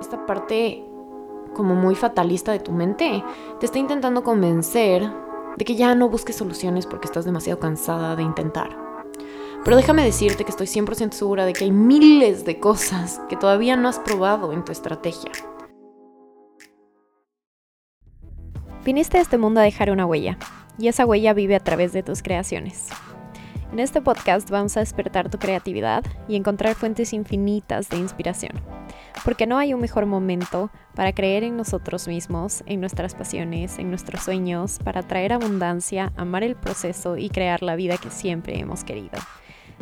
Esta parte como muy fatalista de tu mente te está intentando convencer de que ya no busques soluciones porque estás demasiado cansada de intentar. Pero déjame decirte que estoy 100% segura de que hay miles de cosas que todavía no has probado en tu estrategia. Viniste a este mundo a dejar una huella, y esa huella vive a través de tus creaciones. En este podcast vamos a despertar tu creatividad y encontrar fuentes infinitas de inspiración, porque no hay un mejor momento para creer en nosotros mismos, en nuestras pasiones, en nuestros sueños, para traer abundancia, amar el proceso y crear la vida que siempre hemos querido.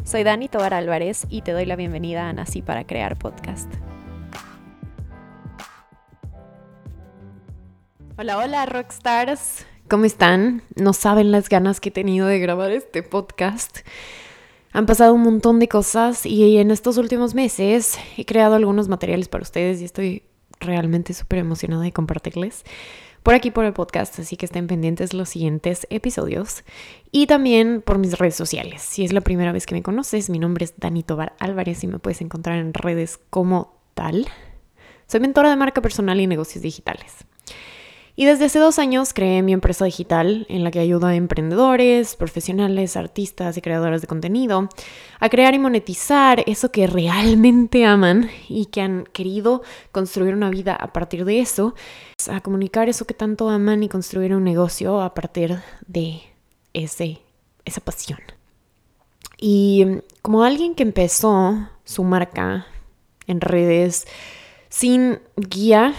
Soy Dani Tobar Álvarez y te doy la bienvenida a Nací para Crear Podcast. Hola, hola, rockstars. ¿Cómo están? No saben las ganas que he tenido de grabar este podcast. Han pasado un montón de cosas y en estos últimos meses he creado algunos materiales para ustedes y estoy realmente súper emocionada de compartirles por aquí por el podcast, así que estén pendientes los siguientes episodios y también por mis redes sociales. Si es la primera vez que me conoces, mi nombre es Dani Tobar Álvarez y me puedes encontrar en redes como tal. Soy mentora de marca personal y negocios digitales. Y desde hace dos años creé mi empresa digital en la que ayudo a emprendedores, profesionales, artistas y creadores de contenido a crear y monetizar eso que realmente aman y que han querido construir una vida a partir de eso, a comunicar eso que tanto aman y construir un negocio a partir de ese, esa pasión. Y como alguien que empezó su marca en redes sin guía,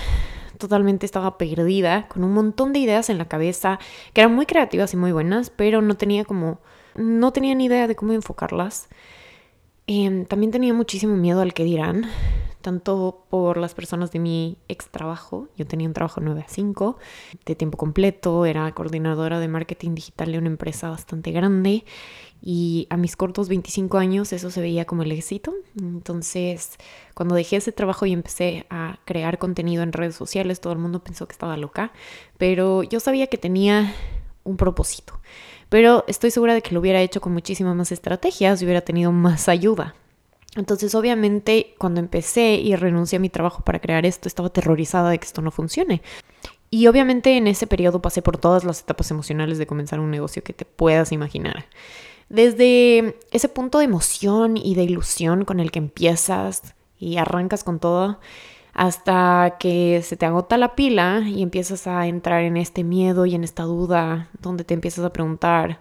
totalmente estaba perdida, con un montón de ideas en la cabeza, que eran muy creativas y muy buenas, pero no tenía como, no tenía ni idea de cómo enfocarlas. Em, también tenía muchísimo miedo al que dirán, tanto por las personas de mi ex trabajo, yo tenía un trabajo 9 a 5, de tiempo completo, era coordinadora de marketing digital de una empresa bastante grande y a mis cortos 25 años eso se veía como el éxito. Entonces, cuando dejé ese trabajo y empecé a crear contenido en redes sociales, todo el mundo pensó que estaba loca, pero yo sabía que tenía un propósito. Pero estoy segura de que lo hubiera hecho con muchísimas más estrategias y hubiera tenido más ayuda. Entonces, obviamente, cuando empecé y renuncié a mi trabajo para crear esto, estaba aterrorizada de que esto no funcione. Y obviamente en ese periodo pasé por todas las etapas emocionales de comenzar un negocio que te puedas imaginar. Desde ese punto de emoción y de ilusión con el que empiezas y arrancas con todo, hasta que se te agota la pila y empiezas a entrar en este miedo y en esta duda, donde te empiezas a preguntar,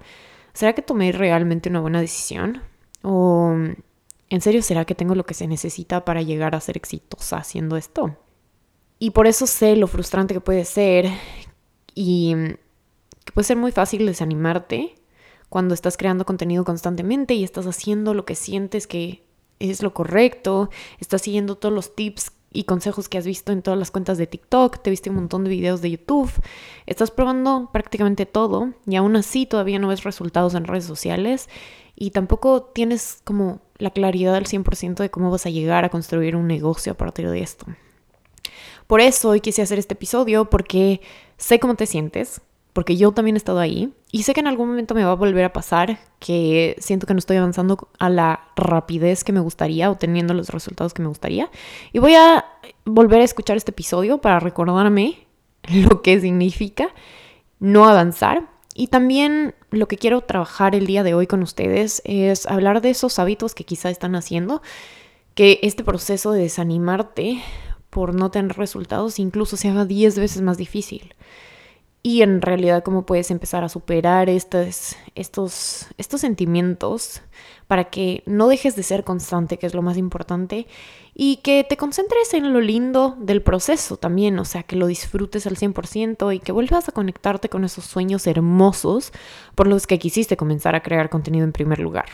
¿será que tomé realmente una buena decisión? ¿O en serio será que tengo lo que se necesita para llegar a ser exitosa haciendo esto? Y por eso sé lo frustrante que puede ser y que puede ser muy fácil desanimarte cuando estás creando contenido constantemente y estás haciendo lo que sientes que es lo correcto, estás siguiendo todos los tips y consejos que has visto en todas las cuentas de TikTok, te viste un montón de videos de YouTube, estás probando prácticamente todo y aún así todavía no ves resultados en redes sociales y tampoco tienes como la claridad al 100% de cómo vas a llegar a construir un negocio a partir de esto. Por eso hoy quise hacer este episodio porque sé cómo te sientes, porque yo también he estado ahí y sé que en algún momento me va a volver a pasar que siento que no estoy avanzando a la rapidez que me gustaría o teniendo los resultados que me gustaría. Y voy a volver a escuchar este episodio para recordarme lo que significa no avanzar. Y también lo que quiero trabajar el día de hoy con ustedes es hablar de esos hábitos que quizá están haciendo, que este proceso de desanimarte por no tener resultados incluso se haga 10 veces más difícil y en realidad cómo puedes empezar a superar estos, estos, estos sentimientos para que no dejes de ser constante, que es lo más importante, y que te concentres en lo lindo del proceso también, o sea, que lo disfrutes al 100% y que vuelvas a conectarte con esos sueños hermosos por los que quisiste comenzar a crear contenido en primer lugar.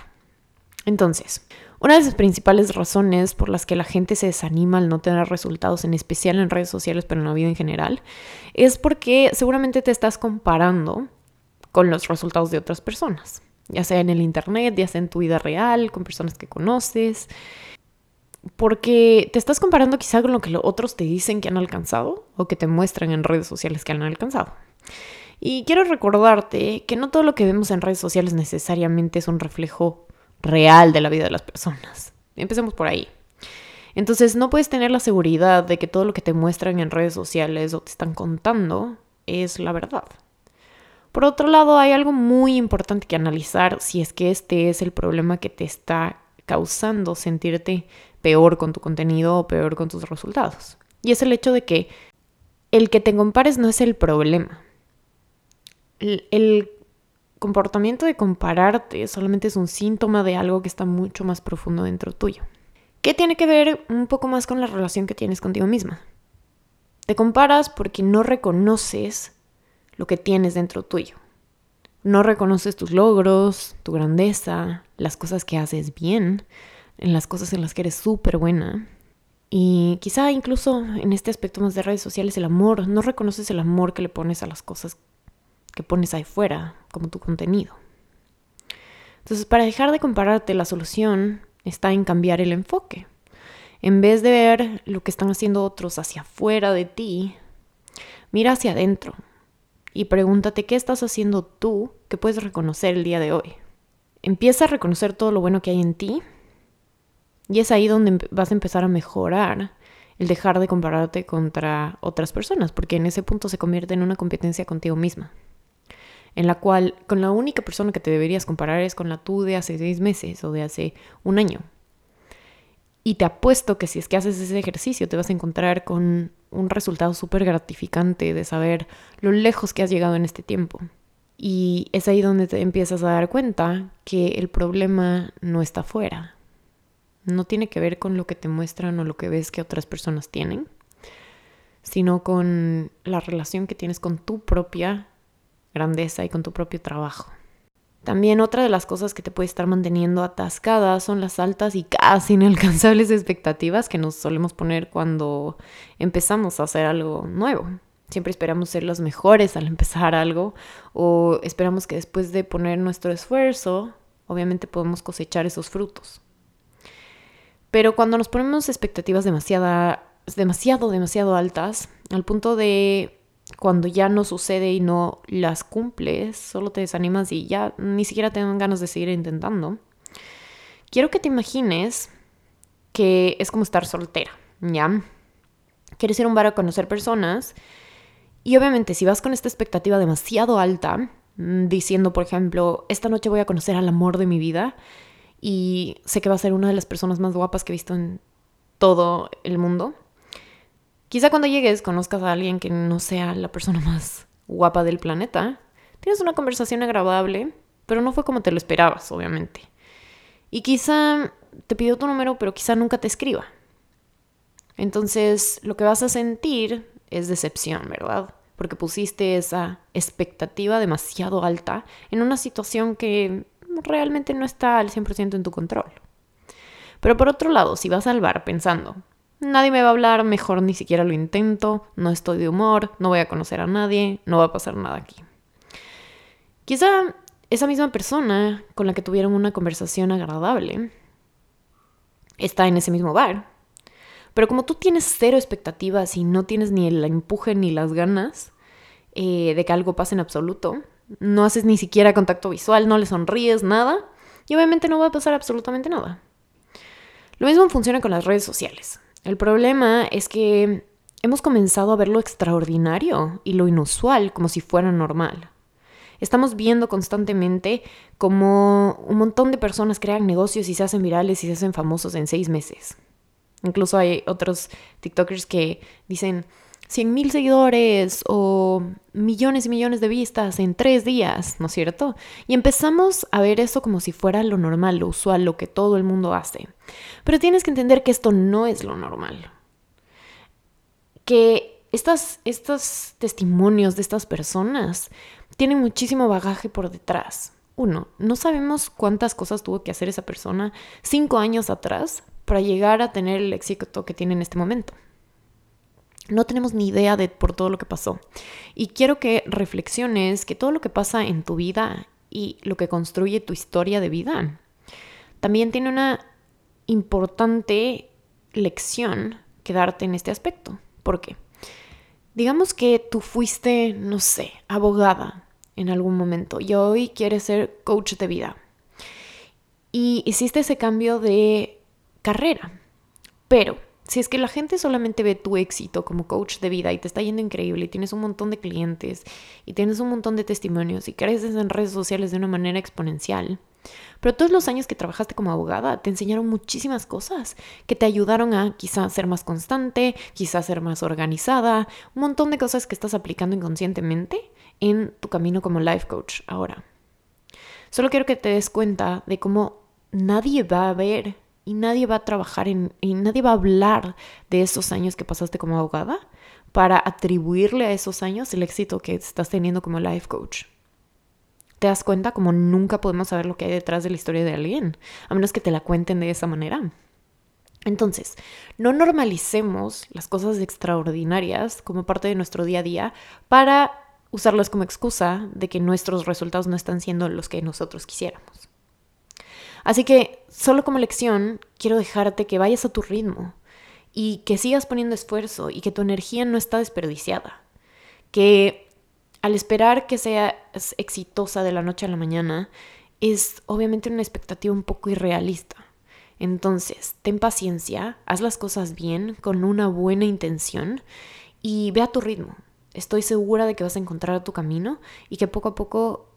Entonces, una de las principales razones por las que la gente se desanima al no tener resultados, en especial en redes sociales, pero en la vida en general, es porque seguramente te estás comparando con los resultados de otras personas, ya sea en el internet, ya sea en tu vida real, con personas que conoces, porque te estás comparando quizá con lo que los otros te dicen que han alcanzado o que te muestran en redes sociales que han alcanzado. Y quiero recordarte que no todo lo que vemos en redes sociales necesariamente es un reflejo real de la vida de las personas. Empecemos por ahí. Entonces no puedes tener la seguridad de que todo lo que te muestran en redes sociales o te están contando es la verdad. Por otro lado, hay algo muy importante que analizar si es que este es el problema que te está causando sentirte peor con tu contenido o peor con tus resultados. Y es el hecho de que el que te compares no es el problema. El, comportamiento de compararte solamente es un síntoma de algo que está mucho más profundo dentro tuyo. ¿Qué tiene que ver un poco más con la relación que tienes contigo misma? Te comparas porque no reconoces lo que tienes dentro tuyo. No reconoces tus logros, tu grandeza, las cosas que haces bien, en las cosas en las que eres súper buena. Y quizá incluso en este aspecto más de redes sociales, el amor, no reconoces el amor que le pones a las cosas que pones ahí fuera, como tu contenido. Entonces, para dejar de compararte, la solución está en cambiar el enfoque. En vez de ver lo que están haciendo otros hacia afuera de ti, mira hacia adentro y pregúntate qué estás haciendo tú que puedes reconocer el día de hoy. Empieza a reconocer todo lo bueno que hay en ti y es ahí donde vas a empezar a mejorar el dejar de compararte contra otras personas, porque en ese punto se convierte en una competencia contigo misma, en la cual con la única persona que te deberías comparar es con la tú de hace seis meses o de hace un año. Y te apuesto que si es que haces ese ejercicio te vas a encontrar con un resultado súper gratificante de saber lo lejos que has llegado en este tiempo. Y es ahí donde te empiezas a dar cuenta que el problema no está afuera, no tiene que ver con lo que te muestran o lo que ves que otras personas tienen, sino con la relación que tienes con tu propia grandeza y con tu propio trabajo. También otra de las cosas que te puede estar manteniendo atascada son las altas y casi inalcanzables expectativas que nos solemos poner cuando empezamos a hacer algo nuevo. Siempre esperamos ser los mejores al empezar algo o esperamos que después de poner nuestro esfuerzo, obviamente podemos cosechar esos frutos. Pero cuando nos ponemos expectativas demasiado, demasiado, demasiado altas, al punto de cuando ya no sucede y no las cumples, solo te desanimas y ya ni siquiera te ganas de seguir intentando. Quiero que te imagines que es como estar soltera, ¿ya? Quieres ir a un bar a conocer personas y obviamente si vas con esta expectativa demasiado alta, mm, diciendo, por ejemplo, esta noche voy a conocer al amor de mi vida, y sé que va a ser una de las personas más guapas que he visto en todo el mundo. Quizá cuando llegues conozcas a alguien que no sea la persona más guapa del planeta. Tienes una conversación agradable, pero no fue como te lo esperabas, obviamente. Y quizá te pidió tu número, pero quizá nunca te escriba. Entonces, lo que vas a sentir es decepción, ¿verdad? Porque pusiste esa expectativa demasiado alta en una situación que realmente no está al 100% en tu control. Pero por otro lado, si vas al bar pensando, nadie me va a hablar, mejor ni siquiera lo intento, no estoy de humor, no voy a conocer a nadie, no va a pasar nada aquí. Quizá esa misma persona con la que tuvieron una conversación agradable está en ese mismo bar. Pero como tú tienes cero expectativas y no tienes ni el empuje ni las ganas eh, de que algo pase en absoluto, no haces ni siquiera contacto visual, no le sonríes, nada, y obviamente no va a pasar absolutamente nada. Lo mismo funciona con las redes sociales. El problema es que hemos comenzado a ver lo extraordinario y lo inusual como si fuera normal. Estamos viendo constantemente como un montón de personas crean negocios y se hacen virales y se hacen famosos en seis meses. Incluso hay otros TikTokers que dicen, 100 mil seguidores o millones y millones de vistas en tres días, ¿no es cierto? Y empezamos a ver eso como si fuera lo normal, lo usual, lo que todo el mundo hace. Pero tienes que entender que esto no es lo normal. Que estas, estos testimonios de estas personas tienen muchísimo bagaje por detrás. Uno, no sabemos cuántas cosas tuvo que hacer esa persona cinco años atrás para llegar a tener el éxito que tiene en este momento. No tenemos ni idea de por todo lo que pasó. Y quiero que reflexiones que todo lo que pasa en tu vida y lo que construye tu historia de vida también tiene una importante lección que darte en este aspecto. ¿Por qué? Digamos que tú fuiste, no sé, abogada en algún momento y hoy quieres ser coach de vida. Y hiciste ese cambio de carrera Pero si es que la gente solamente ve tu éxito como coach de vida y te está yendo increíble y tienes un montón de clientes y tienes un montón de testimonios y creces en redes sociales de una manera exponencial, pero todos los años que trabajaste como abogada te enseñaron muchísimas cosas que te ayudaron a quizás ser más constante, quizás ser más organizada, un montón de cosas que estás aplicando inconscientemente en tu camino como life coach ahora. Solo quiero que te des cuenta de cómo nadie va a ver y nadie va a trabajar en, y nadie va a hablar de esos años que pasaste como abogada para atribuirle a esos años el éxito que estás teniendo como life coach. ¿Te das cuenta como nunca podemos saber lo que hay detrás de la historia de alguien, a menos que te la cuenten de esa manera? Entonces, no normalicemos las cosas extraordinarias como parte de nuestro día a día para usarlas como excusa de que nuestros resultados no están siendo los que nosotros quisiéramos. Así que, solo como lección, quiero dejarte que vayas a tu ritmo y que sigas poniendo esfuerzo y que tu energía no está desperdiciada. Que al esperar que seas exitosa de la noche a la mañana, es obviamente una expectativa un poco irrealista. Entonces, ten paciencia, haz las cosas bien, con una buena intención y ve a tu ritmo. Estoy segura de que vas a encontrar tu camino y que poco a poco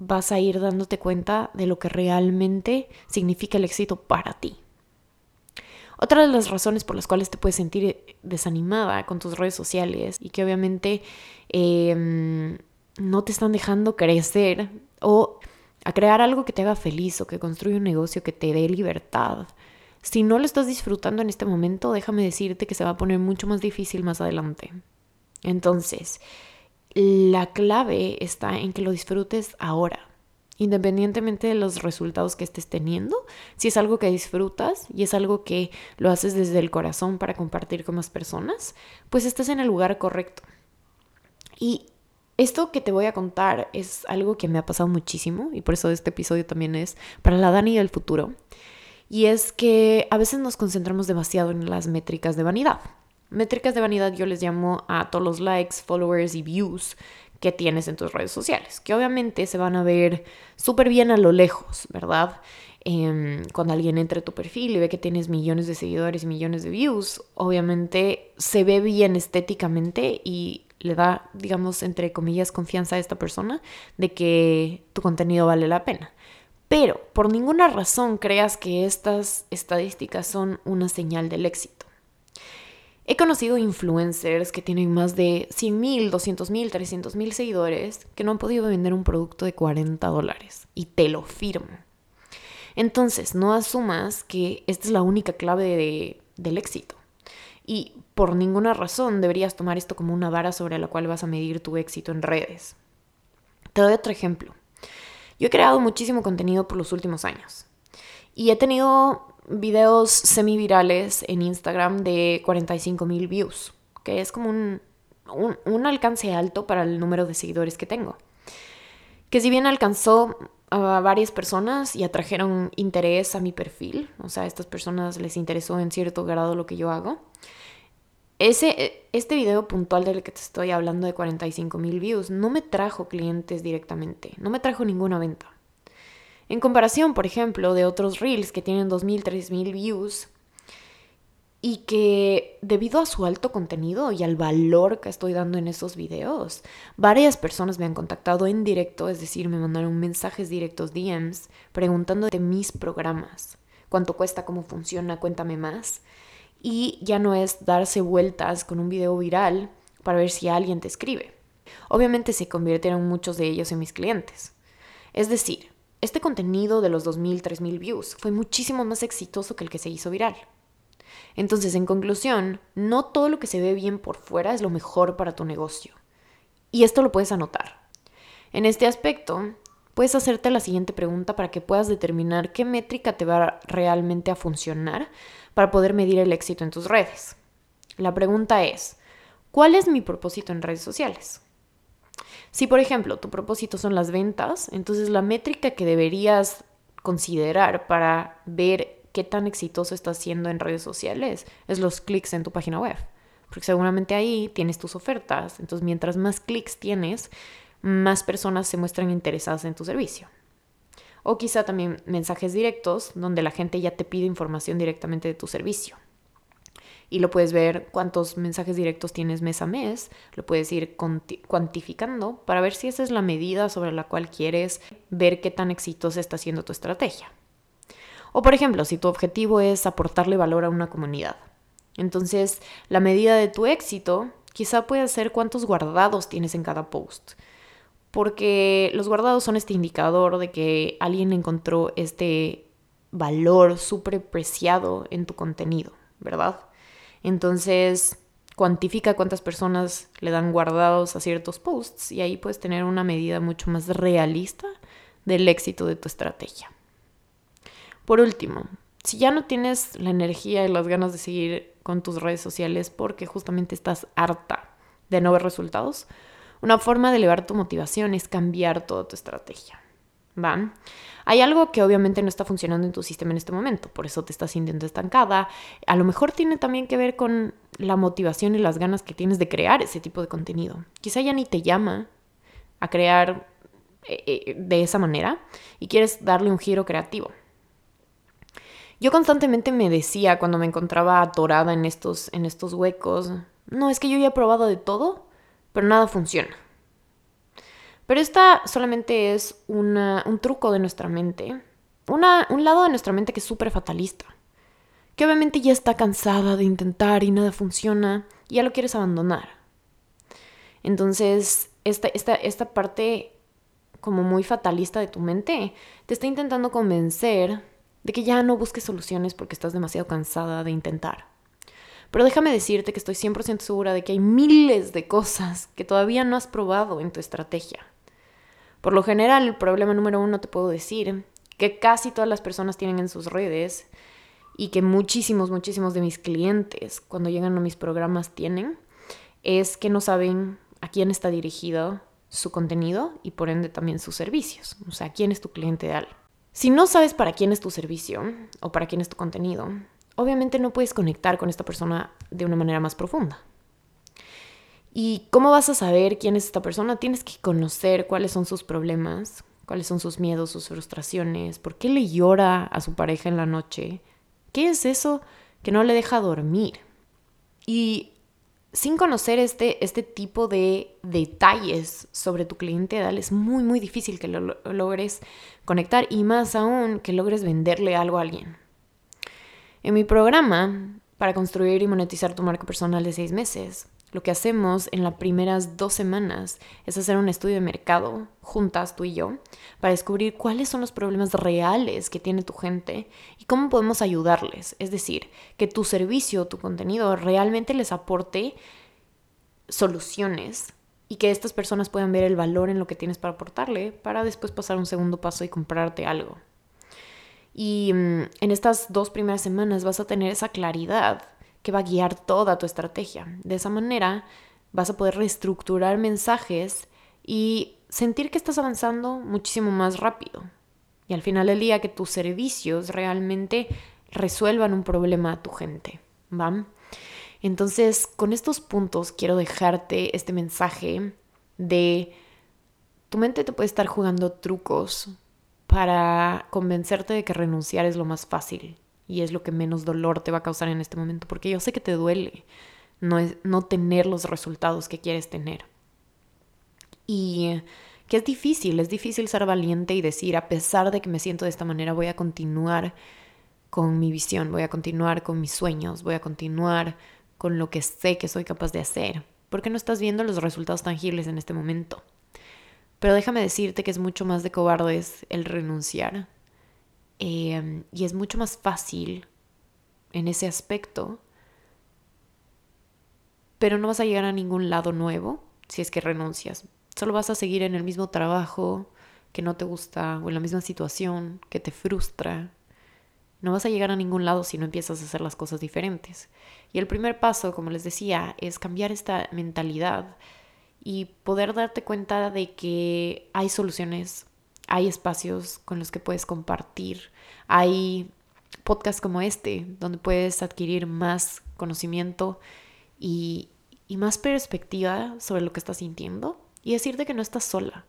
vas a ir dándote cuenta de lo que realmente significa el éxito para ti. Otra de las razones por las cuales te puedes sentir desanimada con tus redes sociales y que obviamente em, no te están dejando crecer o a crear algo que te haga feliz o que construya un negocio que te dé libertad. Si no lo estás disfrutando en este momento, déjame decirte que se va a poner mucho más difícil más adelante. Entonces, la clave está en que lo disfrutes ahora, independientemente de los resultados que estés teniendo. Si es algo que disfrutas y es algo que lo haces desde el corazón para compartir con más personas, pues estás en el lugar correcto. Y esto que te voy a contar es algo que me ha pasado muchísimo y por eso este episodio también es para la Dani del futuro. Y es que a veces nos concentramos demasiado en las métricas de vanidad. Métricas de vanidad yo les llamo a todos los likes, followers y views que tienes en tus redes sociales, que obviamente se van a ver súper bien a lo lejos, ¿verdad? Em, cuando alguien entra a tu perfil y ve que tienes millones de seguidores y millones de views, obviamente se ve bien estéticamente y le da, digamos, entre comillas, confianza a esta persona de que tu contenido vale la pena. Pero por ninguna razón creas que estas estadísticas son una señal del éxito. He conocido influencers que tienen más de 100 mil, 200 mil, 300 mil seguidores que no han podido vender un producto de 40 dólares. Y te lo firmo. Entonces, no asumas que esta es la única clave del éxito. Y por ninguna razón deberías tomar esto como una vara sobre la cual vas a medir tu éxito en redes. Te doy otro ejemplo. Yo he creado muchísimo contenido por los últimos años. Y he tenido videos semi-virales en Instagram de 45 mil views, que es como un, un, alcance alto para el número de seguidores que tengo. Que si bien alcanzó a varias personas y atrajeron interés a mi perfil, o sea, a estas personas les interesó en cierto grado lo que yo hago, ese, este video puntual del que te estoy hablando de 45 mil views no me trajo clientes directamente, no me trajo ninguna venta. En comparación, por ejemplo, de otros reels que tienen 2.000, 3.000 views y que debido a su alto contenido y al valor que estoy dando en esos videos, varias personas me han contactado en directo, es decir, me mandaron mensajes directos, DMs, preguntando de mis programas, cuánto cuesta, cómo funciona, cuéntame más. Y ya no es darse vueltas con un video viral para ver si alguien te escribe. Obviamente se convirtieron muchos de ellos en mis clientes. Es decir, este contenido de los 2.000, 3.000 views fue muchísimo más exitoso que el que se hizo viral. Entonces, en conclusión, no todo lo que se ve bien por fuera es lo mejor para tu negocio. Y esto lo puedes anotar. En este aspecto, puedes hacerte la siguiente pregunta para que puedas determinar qué métrica te va realmente a funcionar para poder medir el éxito en tus redes. La pregunta es, ¿cuál es mi propósito en redes sociales? Si, por ejemplo, tu propósito son las ventas, entonces la métrica que deberías considerar para ver qué tan exitoso estás siendo en redes sociales es los clics en tu página web. Porque seguramente ahí tienes tus ofertas. Entonces, mientras más clics tienes, más personas se muestran interesadas en tu servicio. O quizá también mensajes directos donde la gente ya te pide información directamente de tu servicio. Y lo puedes ver cuántos mensajes directos tienes mes a mes, lo puedes ir cuantificando para ver si esa es la medida sobre la cual quieres ver qué tan exitosa está siendo tu estrategia. O por ejemplo, si tu objetivo es aportarle valor a una comunidad. Entonces, la medida de tu éxito quizá puede ser cuántos guardados tienes en cada post. Porque los guardados son este indicador de que alguien encontró este valor súper preciado en tu contenido, ¿verdad? Entonces, cuantifica cuántas personas le dan guardados a ciertos posts y ahí puedes tener una medida mucho más realista del éxito de tu estrategia. Por último, si ya no tienes la energía y las ganas de seguir con tus redes sociales porque justamente estás harta de no ver resultados, una forma de elevar tu motivación es cambiar toda tu estrategia. Hay algo que obviamente no está funcionando en tu sistema en este momento, por eso te estás sintiendo estancada. A lo mejor tiene también que ver con la motivación y las ganas que tienes de crear ese tipo de contenido. Quizá ya ni te llama a crear eh, eh, de esa manera y quieres darle un giro creativo. Yo constantemente me decía cuando me encontraba atorada en estos, en estos huecos, no, es que yo ya he probado de todo, pero nada funciona. Pero esta solamente es un truco de nuestra mente, un lado de nuestra mente que es súper fatalista, que obviamente ya está cansada de intentar y nada funciona y ya lo quieres abandonar. Entonces, esta, esta, esta parte como muy fatalista de tu mente te está intentando convencer de que ya no busques soluciones porque estás demasiado cansada de intentar. Pero déjame decirte que estoy 100% segura de que hay miles de cosas que todavía no has probado en tu estrategia. Por lo general, el problema número uno te puedo decir que casi todas las personas tienen en sus redes y que muchísimos, muchísimos de mis clientes cuando llegan a mis programas tienen, es que no saben a quién está dirigido su contenido y por ende también sus servicios. O sea, quién es tu cliente ideal. Si no sabes para quién es tu servicio o para quién es tu contenido, obviamente no puedes conectar con esta persona de una manera más profunda. ¿Y cómo vas a saber quién es esta persona? Tienes que conocer cuáles son sus problemas, cuáles son sus miedos, sus frustraciones, por qué le llora a su pareja en la noche, qué es eso que no le deja dormir. Y sin conocer este, este tipo de detalles sobre tu cliente es muy, muy difícil que lo logres conectar y más aún que logres venderle algo a alguien. En mi programa, para construir y monetizar tu marca personal de seis meses, lo que hacemos en las primeras dos semanas es hacer un estudio de mercado juntas, tú y yo, para descubrir cuáles son los problemas reales que tiene tu gente y cómo podemos ayudarles. Es decir, que tu servicio, tu contenido realmente les aporte soluciones y que estas personas puedan ver el valor en lo que tienes para aportarle para después pasar un segundo paso y comprarte algo. Y mm, en estas dos primeras semanas vas a tener esa claridad que va a guiar toda tu estrategia. De esa manera vas a poder reestructurar mensajes y sentir que estás avanzando muchísimo más rápido. Y al final del día que tus servicios realmente resuelvan un problema a tu gente. ¿Va? Entonces, con estos puntos quiero dejarte este mensaje de tu mente te puede estar jugando trucos para convencerte de que renunciar es lo más fácil y es lo que menos dolor te va a causar en este momento, porque yo sé que te duele no, es, no tener los resultados que quieres tener. Y que es difícil, es difícil ser valiente y decir, a pesar de que me siento de esta manera, voy a continuar con mi visión, voy a continuar con mis sueños, voy a continuar con lo que sé que soy capaz de hacer, porque no estás viendo los resultados tangibles en este momento. Pero déjame decirte que es mucho más de cobardes el renunciar Em, y es mucho más fácil en ese aspecto, pero no vas a llegar a ningún lado nuevo si es que renuncias. Solo vas a seguir en el mismo trabajo que no te gusta o en la misma situación que te frustra. No vas a llegar a ningún lado si no empiezas a hacer las cosas diferentes. Y el primer paso, como les decía, es cambiar esta mentalidad y poder darte cuenta de que hay soluciones hay espacios con los que puedes compartir, hay podcasts como este donde puedes adquirir más conocimiento y, más perspectiva sobre lo que estás sintiendo y decirte que no estás sola.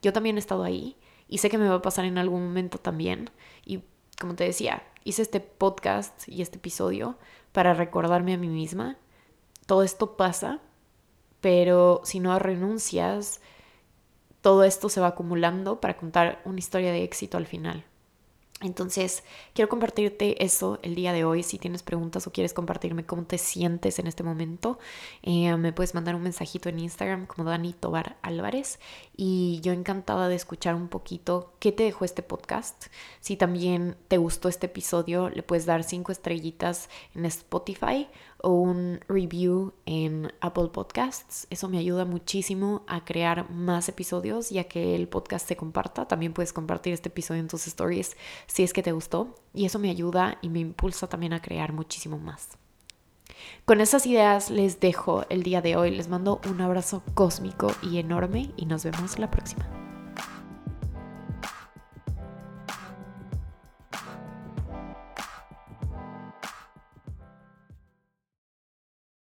Yo también he estado ahí y sé que me va a pasar en algún momento también y como te decía, hice este podcast y este episodio para recordarme a mí misma. Todo esto pasa, pero si no renuncias, todo esto se va acumulando para contar una historia de éxito al final. Entonces, quiero compartirte eso el día de hoy. Si tienes preguntas o quieres compartirme cómo te sientes en este momento, eh, me puedes mandar un mensajito en Instagram como Dani Tobar Álvarez. Y yo encantada de escuchar un poquito qué te dejó este podcast. Si también te gustó este episodio, le puedes dar cinco estrellitas en Spotify o un review en Apple Podcasts. Eso me ayuda muchísimo a crear más episodios y a que el podcast se comparta. También puedes compartir este episodio en tus stories si es que te gustó. Y eso me ayuda y me impulsa también a crear muchísimo más. Con esas ideas les dejo el día de hoy. Les mando un abrazo cósmico y enorme y nos vemos la próxima.